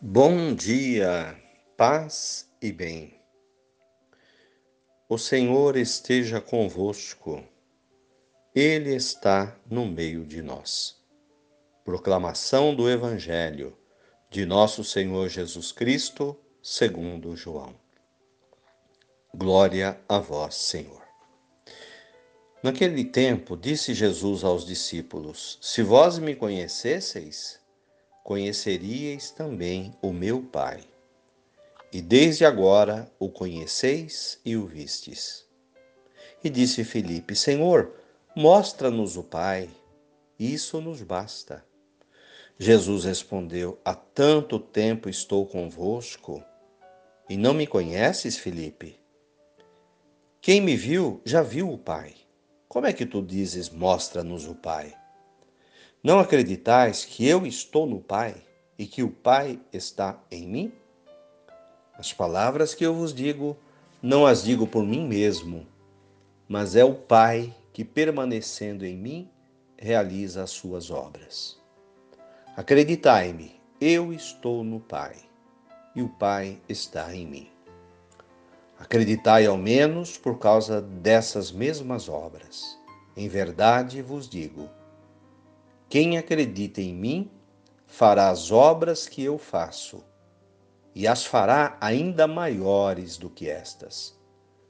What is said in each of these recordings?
Bom dia, paz e bem. O Senhor esteja convosco, Ele está no meio de nós. Proclamação do Evangelho de Nosso Senhor Jesus Cristo, segundo João. Glória a vós, Senhor. Naquele tempo, disse Jesus aos discípulos: Se vós me conhecesseis, conheceríeis também o meu Pai. E desde agora o conheceis e o vistes. E disse Filipe: Senhor, mostra-nos o Pai, isso nos basta. Jesus respondeu: Há tanto tempo estou convosco e não me conheces, Filipe? Quem me viu já viu o Pai. Como é que tu dizes: Mostra-nos o Pai? Não acreditais que eu estou no Pai e que o Pai está em mim? As palavras que eu vos digo, não as digo por mim mesmo, mas é o Pai que, permanecendo em mim, realiza as suas obras. Acreditai-me, eu estou no Pai e o Pai está em mim. Acreditai ao menos por causa dessas mesmas obras. Em verdade vos digo: quem acredita em mim fará as obras que eu faço, e as fará ainda maiores do que estas,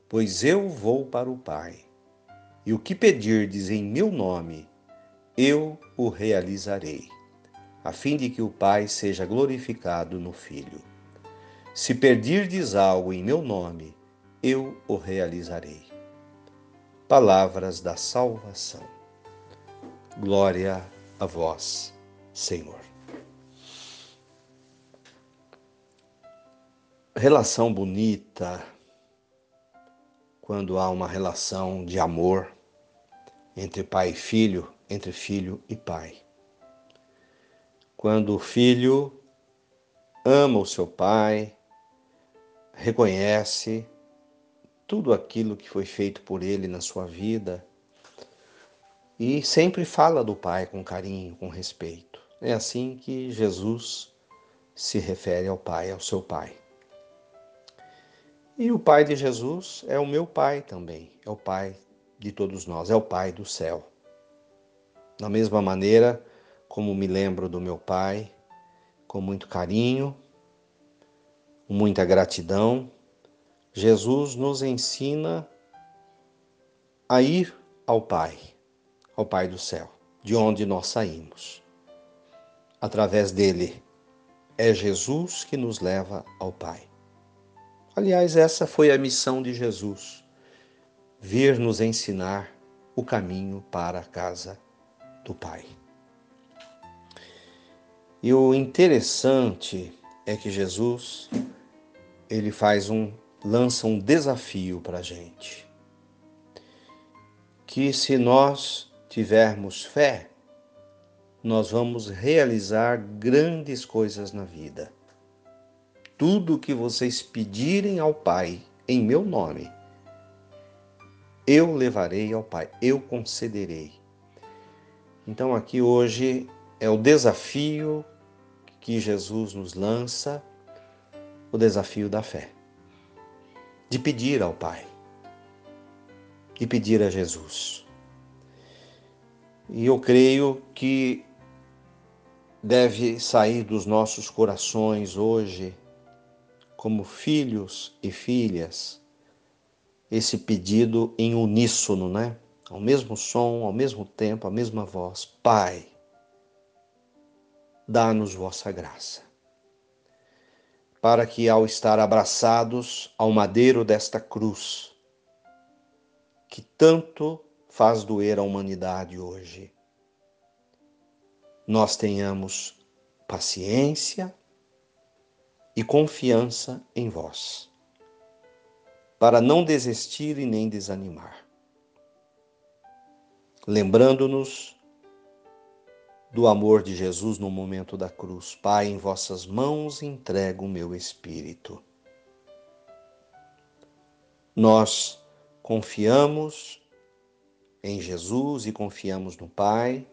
pois eu vou para o Pai. E o que pedirdes em meu nome, eu o realizarei, a fim de que o Pai seja glorificado no Filho. Se pedirdes algo em meu nome, eu o realizarei. Palavras da salvação. Glória a a vós, Senhor. Relação bonita quando há uma relação de amor entre pai e filho, entre filho e pai. Quando o filho ama o seu pai, reconhece tudo aquilo que foi feito por ele na sua vida, e sempre fala do Pai com carinho, com respeito. É assim que Jesus se refere ao Pai, ao seu Pai. E o Pai de Jesus é o meu Pai também, é o Pai de todos nós, é o Pai do céu. Da mesma maneira como me lembro do meu Pai, com muito carinho, muita gratidão, Jesus nos ensina a ir ao Pai ao Pai do céu, de onde nós saímos. Através dele, é Jesus que nos leva ao Pai. Aliás, essa foi a missão de Jesus: vir nos ensinar o caminho para a casa do Pai. E o interessante é que Jesus ele faz um lança um desafio para a gente, que se nós tivermos fé, nós vamos realizar grandes coisas na vida. Tudo o que vocês pedirem ao Pai em meu nome, eu levarei ao Pai, eu concederei. Então, aqui hoje é o desafio que Jesus nos lança, o desafio da fé, de pedir ao Pai, de pedir a Jesus. E eu creio que deve sair dos nossos corações hoje, como filhos e filhas, esse pedido em uníssono, né? Ao mesmo som, ao mesmo tempo, a mesma voz. Pai, dá-nos vossa graça, para que ao estar abraçados ao madeiro desta cruz, que tanto faz doer a humanidade hoje. Nós tenhamos paciência e confiança em vós, para não desistir e nem desanimar. Lembrando-nos do amor de Jesus no momento da cruz. Pai, em vossas mãos entrego o meu espírito. Nós confiamos em Jesus e confiamos no Pai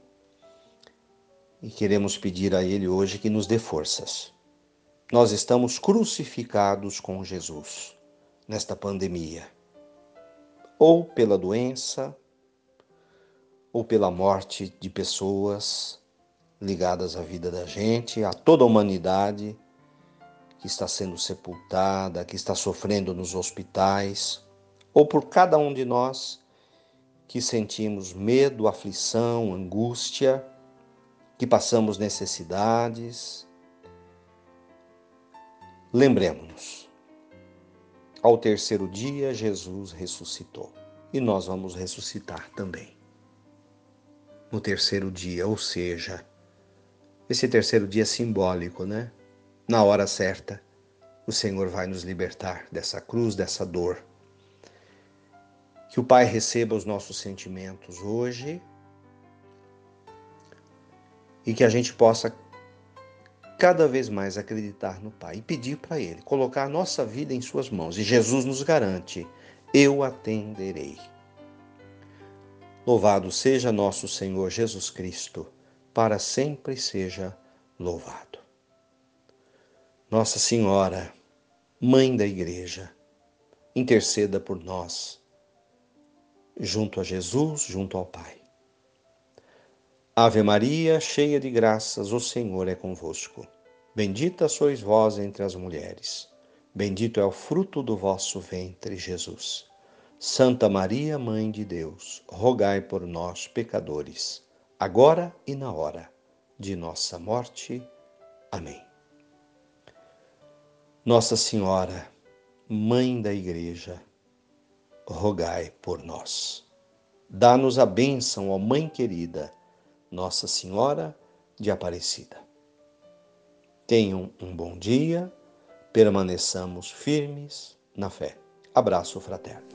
e queremos pedir a Ele hoje que nos dê forças. Nós estamos crucificados com Jesus nesta pandemia, ou pela doença, ou pela morte de pessoas ligadas à vida da gente, a toda a humanidade que está sendo sepultada, que está sofrendo nos hospitais, ou por cada um de nós que sentimos medo, aflição, angústia, que passamos necessidades. Lembremos-nos, ao terceiro dia Jesus ressuscitou e nós vamos ressuscitar também. No terceiro dia, ou seja, esse terceiro dia é simbólico, né? Na hora certa, o Senhor vai nos libertar dessa cruz, dessa dor que o Pai receba os nossos sentimentos hoje e que a gente possa cada vez mais acreditar no Pai e pedir para Ele, colocar a nossa vida em Suas mãos. E Jesus nos garante: eu atenderei. Louvado seja nosso Senhor Jesus Cristo, para sempre seja louvado. Nossa Senhora, Mãe da Igreja, interceda por nós junto a Jesus, junto ao Pai. Ave Maria, cheia de graças, o Senhor é convosco. Bendita sois vós entre as mulheres. Bendito é o fruto do vosso ventre, Jesus. Santa Maria, Mãe de Deus, rogai por nós, pecadores, agora e na hora de nossa morte. Amém. Nossa Senhora, Mãe da Igreja, rogai por nós. Dá-nos a bênção, ó Mãe querida, Nossa Senhora de Aparecida. Tenham um bom dia, permaneçamos firmes na fé. Abraço fraterno.